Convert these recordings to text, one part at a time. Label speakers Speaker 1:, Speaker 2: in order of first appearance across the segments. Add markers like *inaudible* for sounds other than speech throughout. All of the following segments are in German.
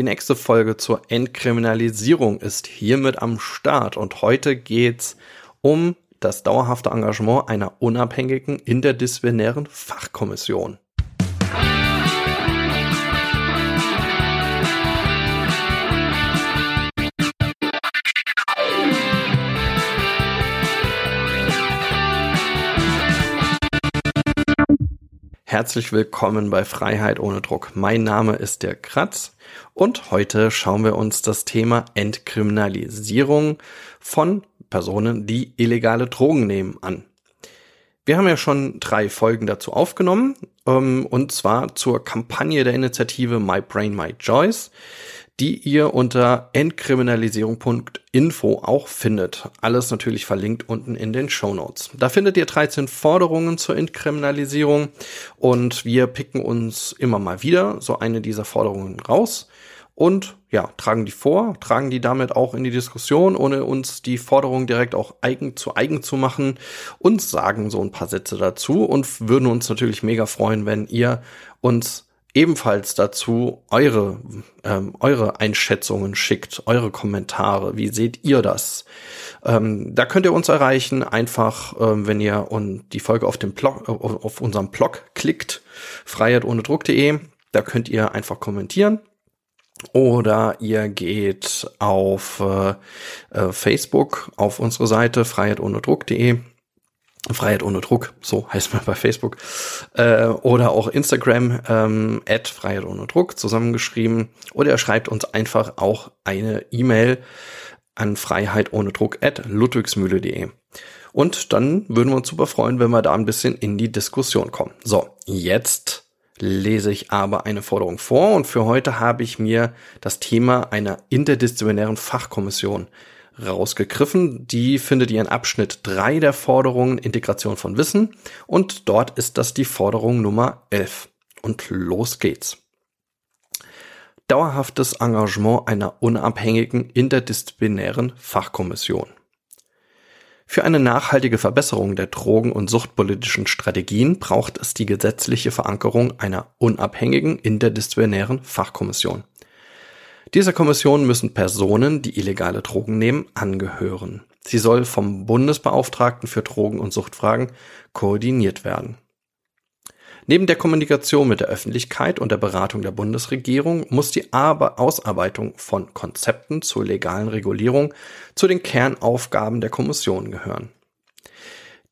Speaker 1: Die nächste Folge zur Entkriminalisierung ist hiermit am Start und heute geht's um das dauerhafte Engagement einer unabhängigen interdisziplinären Fachkommission. Herzlich willkommen bei Freiheit ohne Druck. Mein Name ist der Kratz und heute schauen wir uns das Thema Entkriminalisierung von Personen, die illegale Drogen nehmen, an. Wir haben ja schon drei Folgen dazu aufgenommen, ähm, und zwar zur Kampagne der Initiative My Brain, My Choice die ihr unter entkriminalisierung.info auch findet. Alles natürlich verlinkt unten in den Show Notes. Da findet ihr 13 Forderungen zur Entkriminalisierung und wir picken uns immer mal wieder so eine dieser Forderungen raus und ja, tragen die vor, tragen die damit auch in die Diskussion, ohne uns die Forderung direkt auch eigen zu eigen zu machen und sagen so ein paar Sätze dazu und würden uns natürlich mega freuen, wenn ihr uns ebenfalls dazu eure, ähm, eure Einschätzungen schickt, eure Kommentare. Wie seht ihr das? Ähm, da könnt ihr uns erreichen, einfach ähm, wenn ihr und die Folge auf dem Blog, auf, auf unserem Blog klickt, freiheitohnedruck.de. Da könnt ihr einfach kommentieren. Oder ihr geht auf äh, äh, Facebook auf unsere Seite freiheitohnedruck.de Freiheit ohne Druck, so heißt man bei Facebook, äh, oder auch Instagram, ähm, at Freiheit ohne Druck zusammengeschrieben, oder er schreibt uns einfach auch eine E-Mail an Freiheit ohne Druck at ludwigsmühle.de. Und dann würden wir uns super freuen, wenn wir da ein bisschen in die Diskussion kommen. So, jetzt lese ich aber eine Forderung vor und für heute habe ich mir das Thema einer interdisziplinären Fachkommission rausgegriffen. Die findet ihr in Abschnitt 3 der Forderungen Integration von Wissen und dort ist das die Forderung Nummer 11. Und los geht's. Dauerhaftes Engagement einer unabhängigen interdisziplinären Fachkommission. Für eine nachhaltige Verbesserung der drogen- und suchtpolitischen Strategien braucht es die gesetzliche Verankerung einer unabhängigen interdisziplinären Fachkommission. Dieser Kommission müssen Personen, die illegale Drogen nehmen, angehören. Sie soll vom Bundesbeauftragten für Drogen- und Suchtfragen koordiniert werden. Neben der Kommunikation mit der Öffentlichkeit und der Beratung der Bundesregierung muss die Ausarbeitung von Konzepten zur legalen Regulierung zu den Kernaufgaben der Kommission gehören.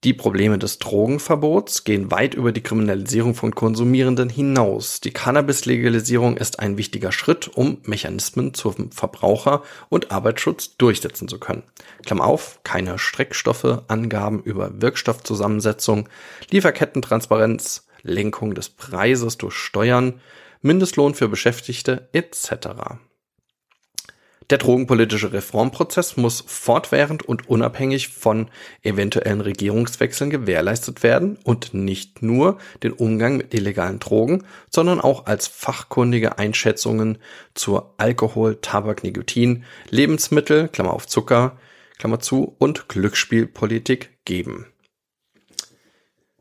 Speaker 1: Die Probleme des Drogenverbots gehen weit über die Kriminalisierung von Konsumierenden hinaus. Die Cannabis-Legalisierung ist ein wichtiger Schritt, um Mechanismen zum Verbraucher- und Arbeitsschutz durchsetzen zu können. Klammer auf, keine Streckstoffe, Angaben über Wirkstoffzusammensetzung, Lieferkettentransparenz, Lenkung des Preises durch Steuern, Mindestlohn für Beschäftigte etc. Der drogenpolitische Reformprozess muss fortwährend und unabhängig von eventuellen Regierungswechseln gewährleistet werden und nicht nur den Umgang mit illegalen Drogen, sondern auch als fachkundige Einschätzungen zur Alkohol, Tabak, Nikotin, Lebensmittel, Klammer auf Zucker, Klammer zu und Glücksspielpolitik geben.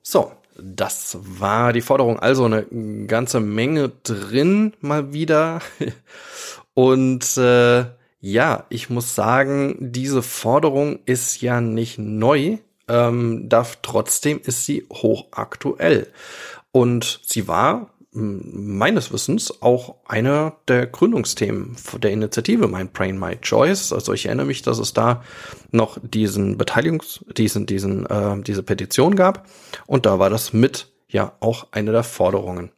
Speaker 1: So, das war die Forderung. Also eine ganze Menge drin mal wieder. *laughs* Und äh, ja, ich muss sagen, diese Forderung ist ja nicht neu, ähm, darf trotzdem ist sie hochaktuell. Und sie war meines Wissens auch einer der Gründungsthemen der Initiative My Brain, My Choice. Also ich erinnere mich, dass es da noch diesen Beteiligungs, diesen, diesen, äh, diese Petition gab. Und da war das mit ja auch eine der Forderungen.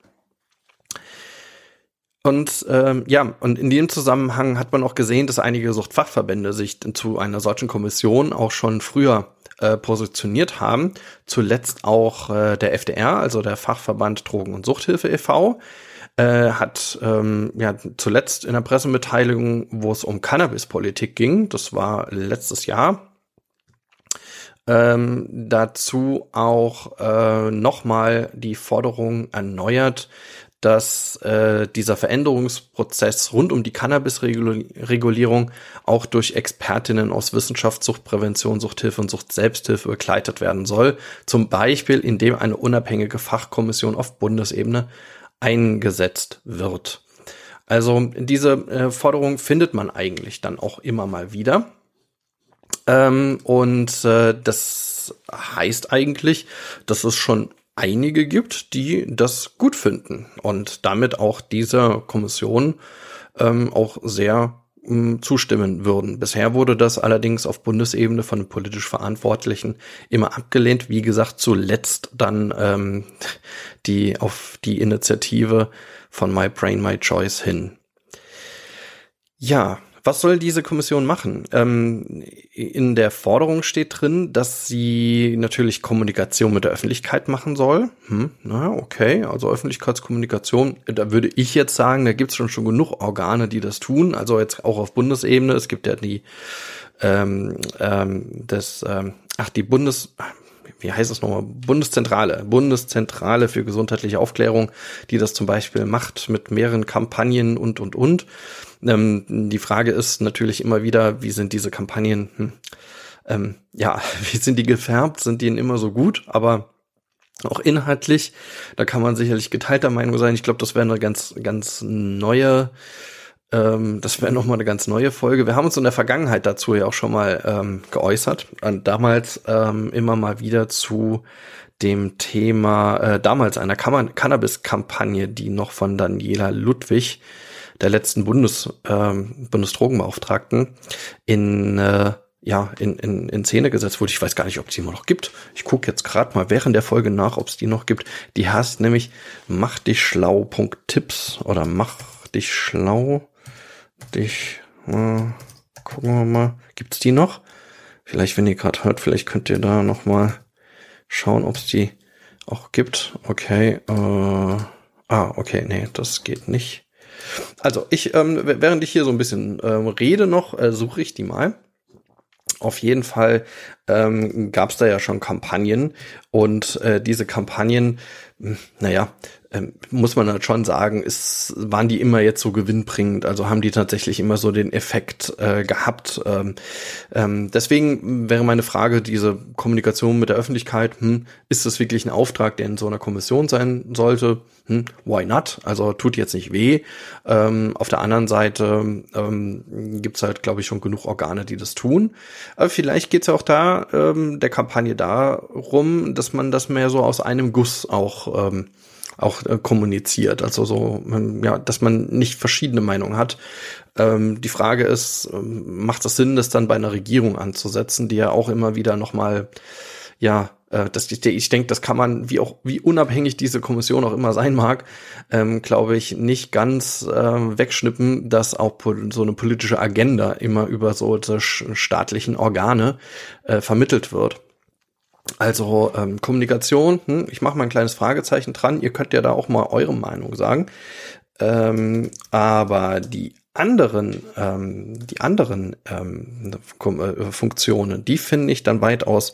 Speaker 1: Und ähm, ja, und in dem Zusammenhang hat man auch gesehen, dass einige Suchtfachverbände sich zu einer solchen Kommission auch schon früher äh, positioniert haben. Zuletzt auch äh, der FDR, also der Fachverband Drogen- und Suchthilfe e.V., äh, hat ähm, ja zuletzt in der Pressemitteilung, wo es um Cannabispolitik ging, das war letztes Jahr, ähm, dazu auch äh, nochmal die Forderung erneuert, dass äh, dieser Veränderungsprozess rund um die Cannabis-Regulierung auch durch Expertinnen aus Wissenschaft, Suchtprävention, Suchthilfe und Suchtselbsthilfe begleitet werden soll. Zum Beispiel, indem eine unabhängige Fachkommission auf Bundesebene eingesetzt wird. Also diese äh, Forderung findet man eigentlich dann auch immer mal wieder. Ähm, und äh, das heißt eigentlich, dass es schon einige gibt, die das gut finden und damit auch dieser Kommission ähm, auch sehr ähm, zustimmen würden. Bisher wurde das allerdings auf Bundesebene von politisch Verantwortlichen immer abgelehnt. Wie gesagt, zuletzt dann ähm, *laughs* die auf die Initiative von My Brain, My Choice hin. Ja, was soll diese Kommission machen? Ähm, in der Forderung steht drin, dass sie natürlich Kommunikation mit der Öffentlichkeit machen soll. Hm, na, okay, also Öffentlichkeitskommunikation, da würde ich jetzt sagen, da gibt es schon, schon genug Organe, die das tun. Also jetzt auch auf Bundesebene. Es gibt ja die ähm, ähm, das, ähm, ach, die Bundes, wie heißt es nochmal, Bundeszentrale, Bundeszentrale für gesundheitliche Aufklärung, die das zum Beispiel macht mit mehreren Kampagnen und, und, und. Ähm, die Frage ist natürlich immer wieder, wie sind diese Kampagnen, hm, ähm, ja, *laughs* wie sind die gefärbt, sind die immer so gut, aber auch inhaltlich, da kann man sicherlich geteilter Meinung sein. Ich glaube, das wäre eine ganz, ganz neue ähm, das wäre nochmal eine ganz neue Folge. Wir haben uns in der Vergangenheit dazu ja auch schon mal ähm, geäußert. Und damals ähm, immer mal wieder zu dem Thema, äh, damals einer Cannabis-Kampagne, die noch von Daniela Ludwig, der letzten Bundes, ähm, Bundesdrogenbeauftragten, in äh, ja, in, in, in Szene gesetzt wurde. Ich weiß gar nicht, ob es die immer noch gibt. Ich gucke jetzt gerade mal während der Folge nach, ob es die noch gibt. Die heißt nämlich mach dich schlau.tipps oder mach dich schlau dich. Äh, gucken wir mal. Gibt's die noch? Vielleicht, wenn ihr gerade hört, vielleicht könnt ihr da noch mal schauen, ob es die auch gibt. Okay. Äh, ah, okay, nee, das geht nicht. Also ich, ähm, während ich hier so ein bisschen ähm, rede noch, äh, suche ich die mal. Auf jeden Fall ähm, gab es da ja schon Kampagnen und äh, diese Kampagnen, hm, naja, ähm, muss man halt schon sagen, ist, waren die immer jetzt so gewinnbringend, also haben die tatsächlich immer so den Effekt äh, gehabt. Ähm, ähm, deswegen wäre meine Frage, diese Kommunikation mit der Öffentlichkeit, hm, ist das wirklich ein Auftrag, der in so einer Kommission sein sollte? Hm, why not? Also tut jetzt nicht weh. Ähm, auf der anderen Seite ähm, gibt halt, glaube ich, schon genug Organe, die das tun. Aber vielleicht geht es ja auch da ähm, der Kampagne darum, dass man das mehr so aus einem Guss auch ähm, auch äh, kommuniziert. Also so, ähm, ja, dass man nicht verschiedene Meinungen hat. Ähm, die Frage ist, ähm, macht es Sinn, das dann bei einer Regierung anzusetzen, die ja auch immer wieder nochmal, ja, äh, das, ich, ich denke, das kann man, wie auch, wie unabhängig diese Kommission auch immer sein mag, ähm, glaube ich, nicht ganz äh, wegschnippen, dass auch so eine politische Agenda immer über so staatlichen Organe äh, vermittelt wird. Also ähm, Kommunikation, hm, ich mache mal ein kleines Fragezeichen dran. Ihr könnt ja da auch mal eure Meinung sagen. Ähm, aber die anderen, ähm, die anderen ähm, äh, Funktionen, die finde ich dann weitaus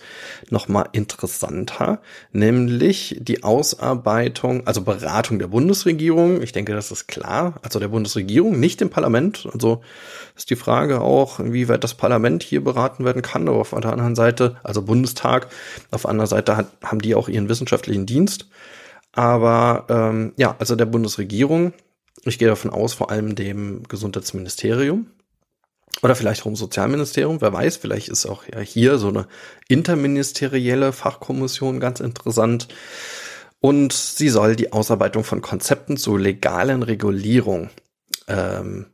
Speaker 1: noch mal interessanter, nämlich die Ausarbeitung, also Beratung der Bundesregierung. Ich denke, das ist klar, also der Bundesregierung, nicht im Parlament. Also ist die Frage auch, inwieweit das Parlament hier beraten werden kann. Aber auf der anderen Seite, also Bundestag, auf der anderen Seite hat, haben die auch ihren wissenschaftlichen Dienst. Aber ähm, ja, also der Bundesregierung ich gehe davon aus, vor allem dem Gesundheitsministerium oder vielleicht auch im Sozialministerium, wer weiß, vielleicht ist auch ja hier so eine interministerielle Fachkommission ganz interessant. Und sie soll die Ausarbeitung von Konzepten zur legalen Regulierung ähm,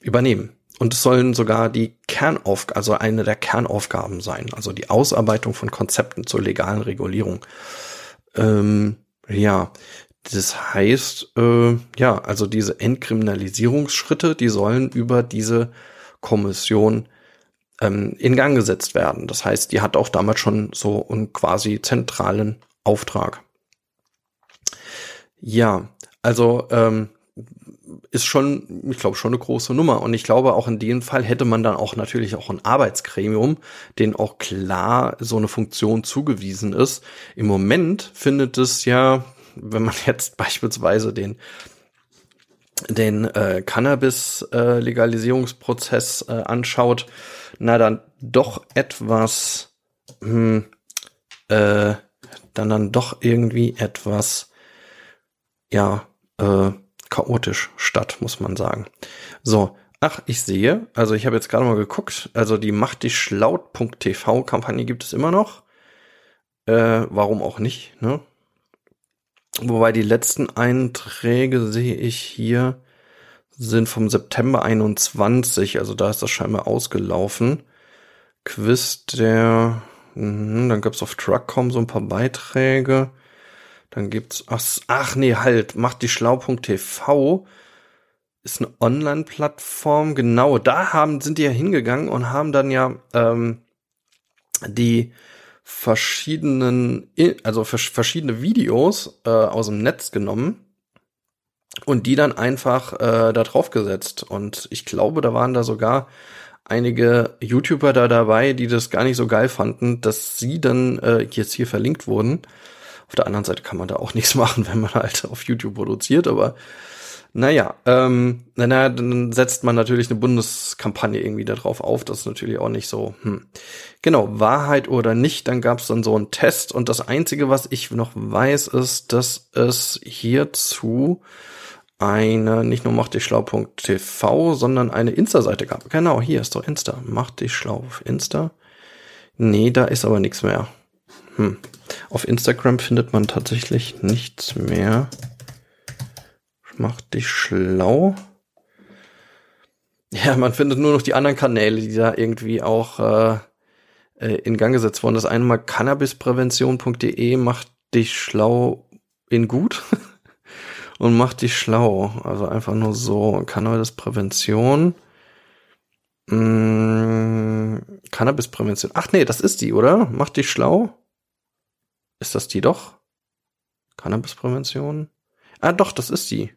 Speaker 1: übernehmen. Und es sollen sogar die Kernaufgaben, also eine der Kernaufgaben sein, also die Ausarbeitung von Konzepten zur legalen Regulierung. Ähm, ja, das heißt, äh, ja, also diese Entkriminalisierungsschritte, die sollen über diese Kommission ähm, in Gang gesetzt werden. Das heißt, die hat auch damals schon so einen quasi zentralen Auftrag. Ja, also ähm, ist schon, ich glaube, schon eine große Nummer. Und ich glaube, auch in dem Fall hätte man dann auch natürlich auch ein Arbeitsgremium, den auch klar so eine Funktion zugewiesen ist. Im Moment findet es ja wenn man *laughs* jetzt beispielsweise den den äh, Cannabis-Legalisierungsprozess äh, äh, anschaut, na dann doch etwas, hm, äh, dann dann doch irgendwie etwas, ja, äh, chaotisch statt, muss man sagen. So, ach, ich sehe, also ich habe jetzt gerade mal geguckt, also die Macht dich schlaut.tv Kampagne gibt es immer noch. Äh, warum auch nicht, ne? Wobei die letzten Einträge sehe ich hier sind vom September 21, also da ist das scheinbar ausgelaufen. Quiz der, mh, dann gab's auf Truckcom so ein paar Beiträge. Dann gibt's, ach, ach nee, halt, macht die schlau.tv ist eine Online-Plattform. Genau, da haben, sind die ja hingegangen und haben dann ja ähm, die verschiedenen, also verschiedene Videos äh, aus dem Netz genommen und die dann einfach äh, da drauf gesetzt. Und ich glaube, da waren da sogar einige YouTuber da dabei, die das gar nicht so geil fanden, dass sie dann äh, jetzt hier verlinkt wurden. Auf der anderen Seite kann man da auch *laughs* nichts machen, wenn man halt auf YouTube produziert, aber naja, ähm, naja, dann setzt man natürlich eine Bundeskampagne irgendwie darauf auf. Das ist natürlich auch nicht so. Hm. Genau, Wahrheit oder nicht, dann gab es dann so einen Test und das Einzige, was ich noch weiß, ist, dass es hierzu eine, nicht nur mach dich schlau.tv, sondern eine Insta-Seite gab. Genau, hier ist doch Insta. Mach dich schlau auf Insta. Nee, da ist aber nichts mehr. Hm. Auf Instagram findet man tatsächlich nichts mehr. Mach dich schlau. Ja, man findet nur noch die anderen Kanäle, die da irgendwie auch äh, äh in Gang gesetzt wurden. Das eine mal cannabisprävention.de macht dich schlau in gut. *laughs* und macht dich schlau. Also einfach nur so. Cannabisprävention. Mmh, Cannabisprävention. Ach nee, das ist die, oder? Macht dich schlau. Ist das die doch? Cannabisprävention? Ah, doch, das ist die.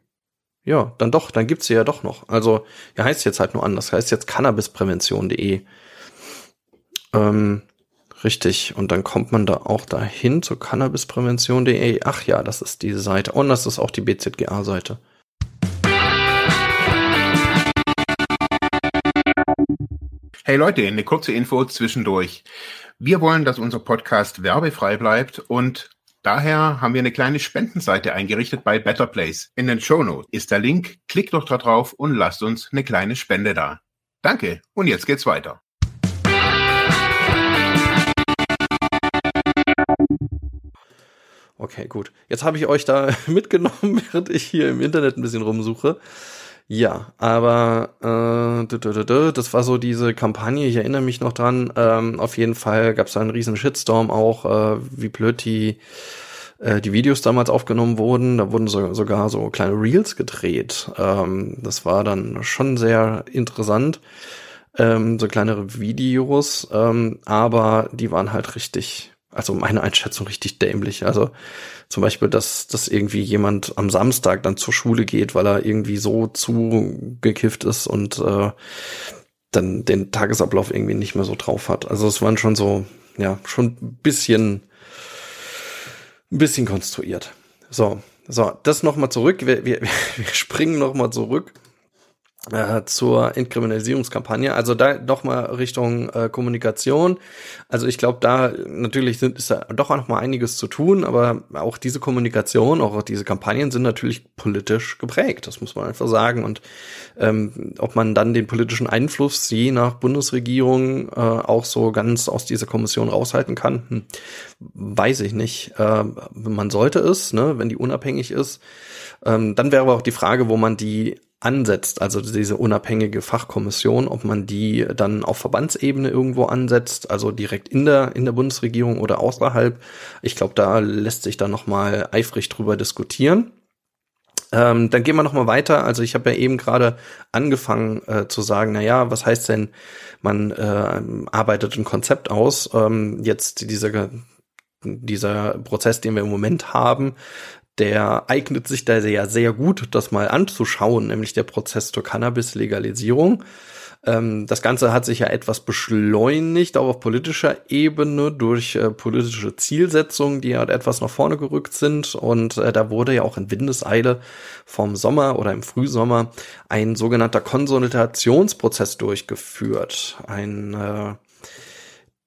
Speaker 1: Ja, dann doch, dann gibt's sie ja doch noch. Also, ja, heißt jetzt halt nur anders. Heißt jetzt cannabisprävention.de. Ähm, Richtig. Und dann kommt man da auch dahin zur cannabisprävention.de. Ach ja, das ist diese Seite. Und das ist auch die BZGA-Seite.
Speaker 2: Hey Leute, eine kurze Info zwischendurch. Wir wollen, dass unser Podcast werbefrei bleibt und daher haben wir eine kleine Spendenseite eingerichtet bei Better Place. In den Show Notes ist der Link. Klickt doch da drauf und lasst uns eine kleine Spende da. Danke und jetzt geht's weiter.
Speaker 1: Okay, gut. Jetzt habe ich euch da *laughs* mitgenommen, *laughs* während ich hier im Internet ein bisschen rumsuche. Ja, aber äh, das war so diese Kampagne, ich erinnere mich noch dran. Ähm, auf jeden Fall gab es da einen riesen Shitstorm auch, äh, wie blöd die, äh, die Videos damals aufgenommen wurden. Da wurden so, sogar so kleine Reels gedreht. Ähm, das war dann schon sehr interessant. Ähm, so kleinere Videos, ähm, aber die waren halt richtig also meine Einschätzung richtig dämlich. Also zum Beispiel, dass, dass irgendwie jemand am Samstag dann zur Schule geht, weil er irgendwie so zugekifft ist und äh, dann den Tagesablauf irgendwie nicht mehr so drauf hat. Also es waren schon so, ja, schon ein bisschen, ein bisschen konstruiert. So, so, das nochmal zurück. Wir, wir, *laughs* wir springen nochmal zurück äh, zur Entkriminalisierungskampagne. Also da doch mal Richtung äh, Kommunikation. Also ich glaube, da natürlich sind, ist da doch noch mal einiges zu tun, aber auch diese Kommunikation, auch diese Kampagnen sind natürlich politisch geprägt. Das muss man einfach sagen. Und ähm, ob man dann den politischen Einfluss je nach Bundesregierung äh, auch so ganz aus dieser Kommission raushalten kann, hm, weiß ich nicht. Äh, man sollte es, ne, wenn die unabhängig ist. Ähm, dann wäre aber auch die Frage, wo man die ansetzt, also diese unabhängige Fachkommission, ob man die dann auf Verbandsebene irgendwo ansetzt, also direkt in der in der Bundesregierung oder außerhalb. Ich glaube, da lässt sich dann noch mal eifrig drüber diskutieren. Ähm, dann gehen wir noch mal weiter. Also ich habe ja eben gerade angefangen äh, zu sagen, na ja, was heißt denn, man äh, arbeitet ein Konzept aus. Ähm, jetzt dieser dieser Prozess, den wir im Moment haben, der eignet sich da sehr, sehr gut, das mal anzuschauen, nämlich der Prozess zur Cannabis-Legalisierung. Ähm, das Ganze hat sich ja etwas beschleunigt, auch auf politischer Ebene durch äh, politische Zielsetzungen, die halt etwas nach vorne gerückt sind. Und äh, da wurde ja auch in Windeseile vom Sommer oder im Frühsommer ein sogenannter Konsultationsprozess durchgeführt. Ein äh,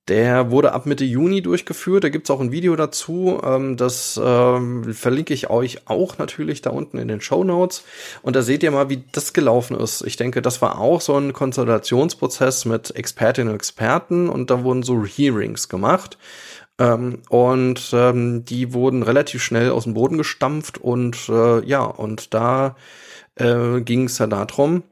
Speaker 1: Der wurde ab Mitte Juni durchgeführt. Da gibt's auch ein Video dazu. Ähm, das ähm, verlinke ich euch auch natürlich da unten in den Show Notes. Und da seht ihr mal, wie das gelaufen ist. Ich denke, das war auch so ein Konsultationsprozess mit Expertinnen und Experten und da wurden so Hearings gemacht. Ähm, und ähm, die wurden relativ schnell aus dem Boden gestampft und äh, ja, und da äh, ging es ja darum,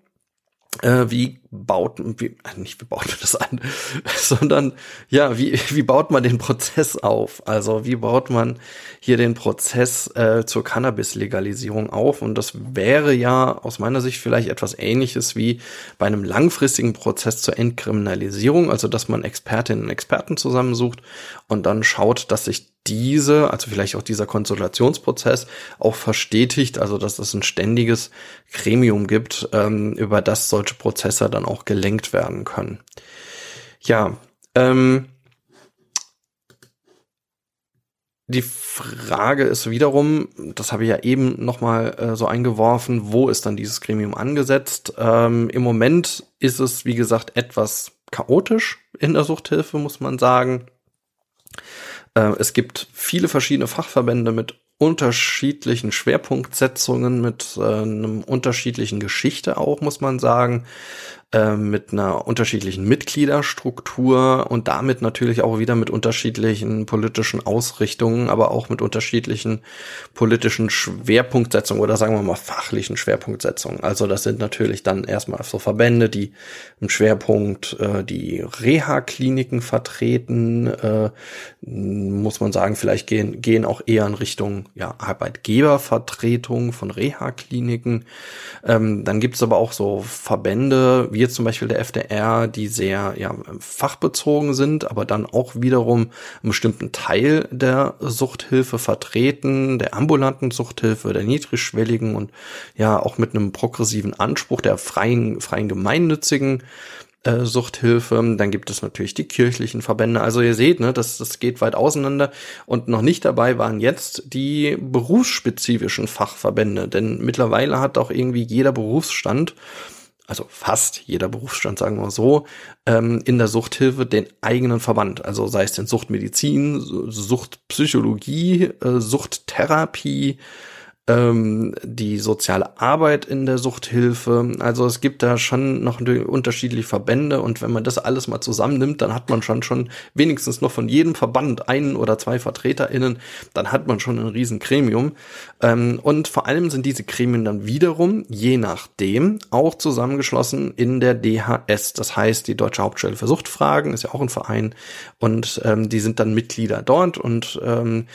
Speaker 1: äh, wie baut, wie, äh, nicht wie baut man das an, *laughs* sondern ja, wie, wie baut man den Prozess auf? Also wie baut man hier den Prozess äh, zur Cannabis-Legalisierung auf? Und das wäre ja aus meiner Sicht vielleicht etwas ähnliches wie bei einem langfristigen Prozess zur Entkriminalisierung, also dass man Expertinnen und Experten zusammensucht und dann schaut, dass sich diese, also vielleicht auch dieser Konsultationsprozess auch verstetigt, also dass es ein ständiges Gremium gibt, ähm, über das solche Prozesse dann auch gelenkt werden können. Ja, ähm, die Frage ist wiederum, das habe ich ja eben nochmal äh, so eingeworfen, wo ist dann dieses Gremium angesetzt? Ähm, Im Moment ist es, wie gesagt, etwas chaotisch in der Suchthilfe, muss man sagen. Äh, es gibt viele verschiedene Fachverbände mit unterschiedlichen Schwerpunktsetzungen, mit äh, einem unterschiedlichen Geschichte auch, muss man sagen. Ähm, mit einer unterschiedlichen Mitgliederstruktur und damit natürlich auch wieder mit unterschiedlichen politischen Ausrichtungen, aber auch mit unterschiedlichen politischen Schwerpunktsetzungen oder sagen wir mal fachlichen Schwerpunktsetzungen. Also das sind natürlich dann erstmal so Verbände, die im Schwerpunkt äh, die Reha-Kliniken vertreten, äh, muss man sagen, vielleicht gehen, gehen auch eher in Richtung ja, Arbeitgebervertretung von Reha-Kliniken. Ähm, dann gibt es aber auch so Verbände, wie jetzt zum Beispiel der FDR, die sehr ja, fachbezogen sind, aber dann auch wiederum einen bestimmten Teil der Suchthilfe vertreten, der ambulanten Suchthilfe, der niedrigschwelligen und ja auch mit einem progressiven Anspruch der freien, freien gemeinnützigen äh, Suchthilfe. Dann gibt es natürlich die kirchlichen Verbände. Also ihr seht, ne, das, das geht weit auseinander. Und noch nicht dabei waren jetzt die berufsspezifischen Fachverbände. Denn mittlerweile hat auch irgendwie jeder Berufsstand also fast jeder Berufsstand, sagen wir so, ähm, in der Suchthilfe den eigenen Verband. Also sei es denn Suchtmedizin, Suchtpsychologie, äh, Suchttherapie, ähm, die soziale Arbeit in der Suchthilfe. Also es gibt da schon noch unterschiedliche Verbände und wenn man das alles mal zusammennimmt, dann hat man schon schon wenigstens noch von jedem Verband einen oder zwei VertreterInnen, dann hat man schon ein riesen. Ähm, und vor allem sind diese Gremien dann wiederum, je nachdem, auch zusammengeschlossen in der DHS. Das heißt, die Deutsche Hauptstelle für Suchtfragen ist ja auch ein Verein und ähm, die sind dann Mitglieder dort und ähm,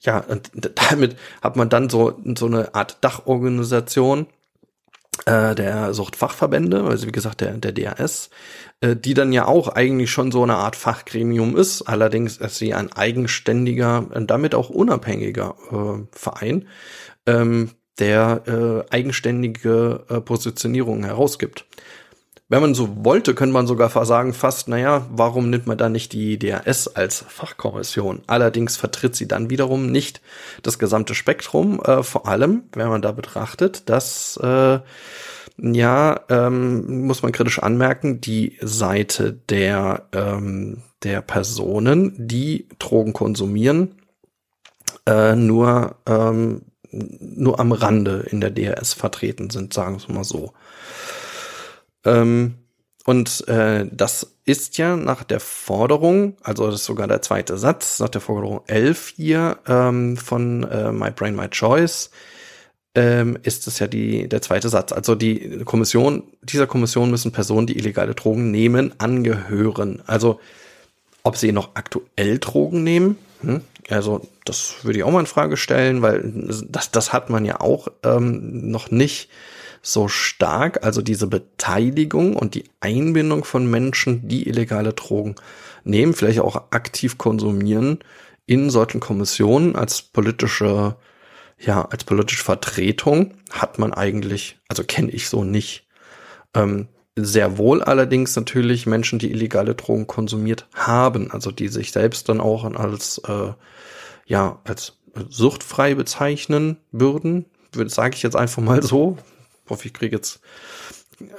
Speaker 1: ja, und *laughs* damit hat man dann so, so eine Art Dachorganisation äh, der Suchtfachverbände, also wie gesagt der, der DAS, äh, die dann ja auch eigentlich schon so eine Art Fachgremium ist, allerdings ist sie ein eigenständiger, damit auch unabhängiger äh, Verein, ähm, der äh, eigenständige äh, Positionierungen herausgibt wenn man so wollte, könnte man sogar sagen fast, naja, warum nimmt man dann nicht die DRS als Fachkommission? Allerdings vertritt sie dann wiederum nicht das gesamte Spektrum, äh, vor allem, wenn man da betrachtet, dass äh, ja, ähm, muss man kritisch anmerken, die Seite der, ähm, der Personen, die Drogen konsumieren, äh, nur, ähm, nur am Rande in der DRS vertreten sind, sagen wir mal so. Ähm, und äh, das ist ja nach der Forderung, also das ist sogar der zweite Satz, nach der Forderung 11 hier ähm, von äh, My Brain, My Choice, ähm, ist es ja die, der zweite Satz. Also die Kommission, dieser Kommission müssen Personen, die illegale Drogen nehmen, angehören. Also ob sie noch aktuell Drogen nehmen, hm? also das würde ich auch mal in Frage stellen, weil das, das hat man ja auch ähm, noch nicht so stark, also diese Beteiligung und die Einbindung von Menschen, die illegale Drogen nehmen, vielleicht auch aktiv konsumieren, in solchen Kommissionen als politische, ja, als politische Vertretung hat man eigentlich, also kenne ich so nicht. Ähm, sehr wohl allerdings natürlich Menschen, die illegale Drogen konsumiert haben, also die sich selbst dann auch als, äh, ja, als suchtfrei bezeichnen würden, sage ich jetzt einfach mal so, hoffe, ich kriege jetzt.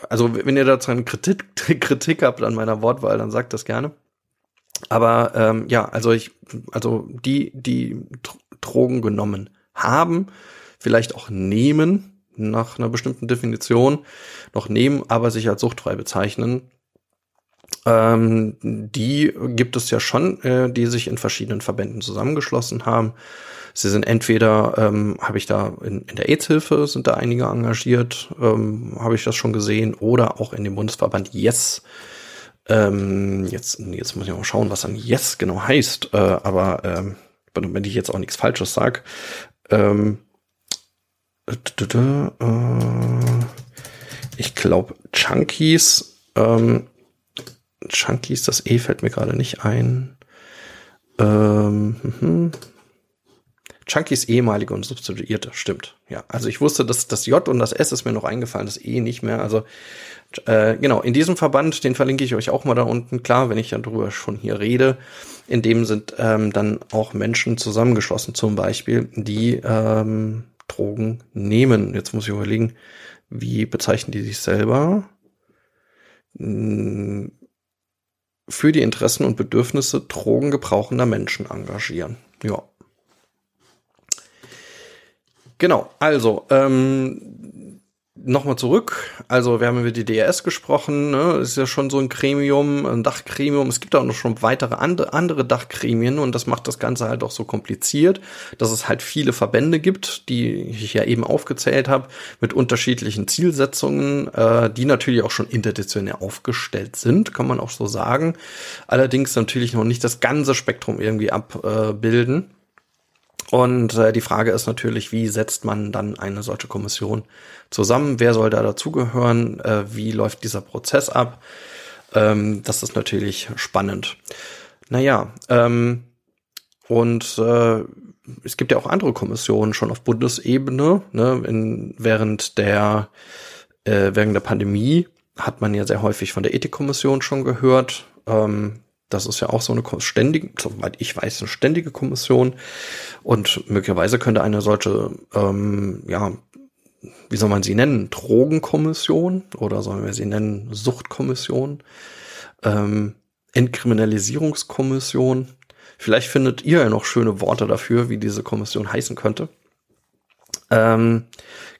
Speaker 1: Also, wenn ihr dazu eine Kritik, *laughs* Kritik habt an meiner Wortwahl, dann sagt das gerne. Aber ähm, ja, also ich, also die, die Drogen genommen haben, vielleicht auch nehmen, nach einer bestimmten Definition, noch nehmen, aber sich als suchtfrei bezeichnen, ähm, die gibt es ja schon, äh, die sich in verschiedenen Verbänden zusammengeschlossen haben. Sie sind entweder, ähm, habe ich da in, in der AIDS-Hilfe sind da einige engagiert, ähm, habe ich das schon gesehen, oder auch in dem Bundesverband Yes. Ähm, jetzt, jetzt muss ich mal schauen, was dann Yes genau heißt, äh, aber ähm, wenn ich jetzt auch nichts Falsches sage. Ähm, äh, ich glaube, Chunkies ähm, Chunkies, das E fällt mir gerade nicht ein. Ähm, hm. Chunkies ehemalige und substituierte, stimmt. Ja, also ich wusste, dass das J und das S ist mir noch eingefallen, das E nicht mehr. Also äh, genau, in diesem Verband, den verlinke ich euch auch mal da unten, klar, wenn ich darüber schon hier rede. In dem sind ähm, dann auch Menschen zusammengeschlossen, zum Beispiel, die ähm, Drogen nehmen. Jetzt muss ich überlegen, wie bezeichnen die sich selber? Hm, für die Interessen und Bedürfnisse drogengebrauchender Menschen engagieren. Ja. Genau, also ähm, nochmal zurück. Also wir haben über die DRS gesprochen, ne? ist ja schon so ein Gremium, ein Dachgremium. Es gibt auch noch schon weitere andere, andere Dachgremien und das macht das Ganze halt auch so kompliziert, dass es halt viele Verbände gibt, die ich ja eben aufgezählt habe, mit unterschiedlichen Zielsetzungen, äh, die natürlich auch schon interdisziplinär aufgestellt sind, kann man auch so sagen. Allerdings natürlich noch nicht das ganze Spektrum irgendwie abbilden. Und äh, die Frage ist natürlich, wie setzt man dann eine solche Kommission zusammen? Wer soll da dazugehören? Äh, wie läuft dieser Prozess ab? Ähm, das ist natürlich spannend. Naja, ähm, und äh, es gibt ja auch andere Kommissionen schon auf Bundesebene. Ne? In, während der äh, während der Pandemie hat man ja sehr häufig von der Ethikkommission schon gehört. Ähm, das ist ja auch so eine ständige, soweit ich weiß, eine ständige Kommission. Und möglicherweise könnte eine solche, ähm, ja, wie soll man sie nennen? Drogenkommission oder sollen wir sie nennen? Suchtkommission, ähm, Entkriminalisierungskommission. Vielleicht findet ihr ja noch schöne Worte dafür, wie diese Kommission heißen könnte. Ähm,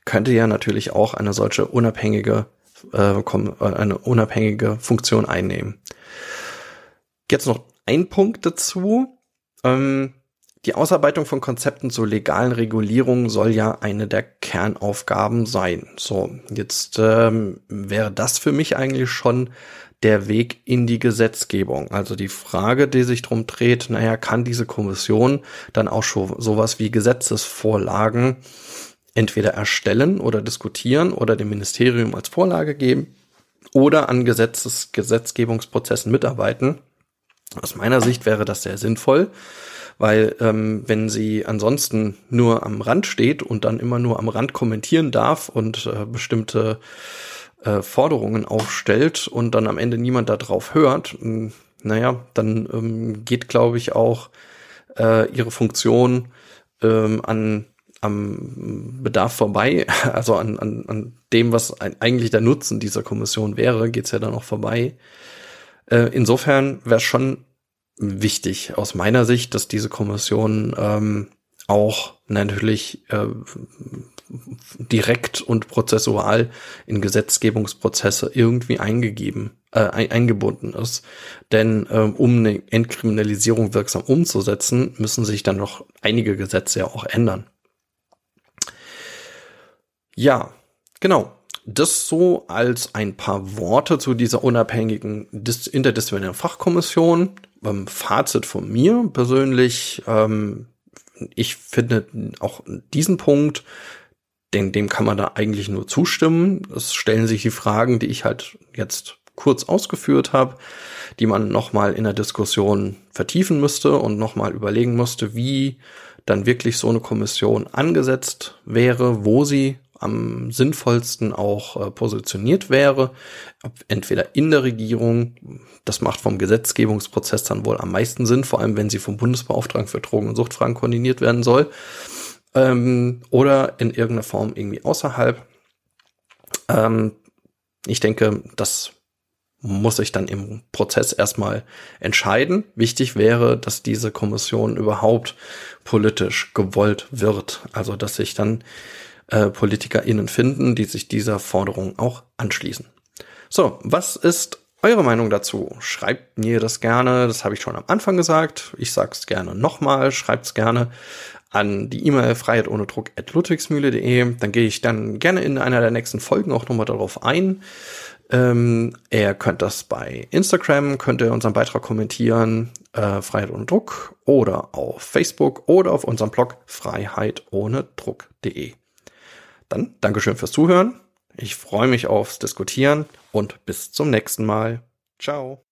Speaker 1: könnte ja natürlich auch eine solche unabhängige, äh, eine unabhängige Funktion einnehmen. Jetzt noch ein Punkt dazu. Ähm, die Ausarbeitung von Konzepten zur legalen Regulierung soll ja eine der Kernaufgaben sein. So, jetzt ähm, wäre das für mich eigentlich schon der Weg in die Gesetzgebung. Also die Frage, die sich drum dreht, naja, kann diese Kommission dann auch schon sowas wie Gesetzesvorlagen entweder erstellen oder diskutieren oder dem Ministerium als Vorlage geben oder an Gesetzes Gesetzgebungsprozessen mitarbeiten. Aus meiner Sicht wäre das sehr sinnvoll, weil ähm, wenn sie ansonsten nur am Rand steht und dann immer nur am Rand kommentieren darf und äh, bestimmte äh, Forderungen aufstellt und dann am Ende niemand darauf hört, hm, naja, dann ähm, geht, glaube ich, auch äh, ihre Funktion ähm, an am Bedarf vorbei, *laughs* also an, an, an dem, was eigentlich der Nutzen dieser Kommission wäre, geht's ja dann auch vorbei. Äh, insofern wäre es schon wichtig aus meiner Sicht, dass diese Kommission ähm, auch natürlich äh, direkt und prozessual in Gesetzgebungsprozesse irgendwie eingegeben, äh, eingebunden ist. Denn äh, um eine Entkriminalisierung wirksam umzusetzen, müssen sich dann noch einige Gesetze ja auch ändern. Ja, genau. Das so als ein paar Worte zu dieser unabhängigen interdisziplinären Fachkommission. Ähm, Fazit von mir persönlich, ähm, ich finde auch diesen Punkt, den, dem kann man da eigentlich nur zustimmen. Es stellen sich die Fragen, die ich halt jetzt kurz ausgeführt habe, die man nochmal in der Diskussion vertiefen müsste und nochmal überlegen müsste, wie dann wirklich so eine Kommission angesetzt wäre, wo sie am sinnvollsten auch äh, positioniert wäre. Entweder in der Regierung, das macht vom Gesetzgebungsprozess dann wohl am meisten Sinn, vor allem wenn sie vom Bundesbeauftragten für Drogen- und Suchtfragen koordiniert werden soll, ähm, oder in irgendeiner Form irgendwie außerhalb. Ähm, ich denke, das muss sich dann im Prozess erstmal entscheiden. Wichtig wäre, dass diese Kommission überhaupt politisch gewollt wird. Also dass sich dann äh, PolitikerInnen finden, die sich dieser Forderung auch anschließen. So, was ist eure Meinung dazu? Schreibt mir das gerne, das habe ich schon am Anfang gesagt. Ich sage es gerne nochmal, schreibt es gerne an die E-Mail freiheit ohne Druck at ludwigsmühle.de. Dann gehe ich dann gerne in einer der nächsten Folgen auch nochmal darauf ein. Ähm, ihr könnt das bei Instagram, könnt ihr unseren Beitrag kommentieren, äh, Freiheit ohne Druck, oder auf Facebook oder auf unserem Blog freiheit ohne Druck.de. Dann Dankeschön fürs Zuhören. Ich freue mich aufs Diskutieren und bis zum nächsten Mal. Ciao.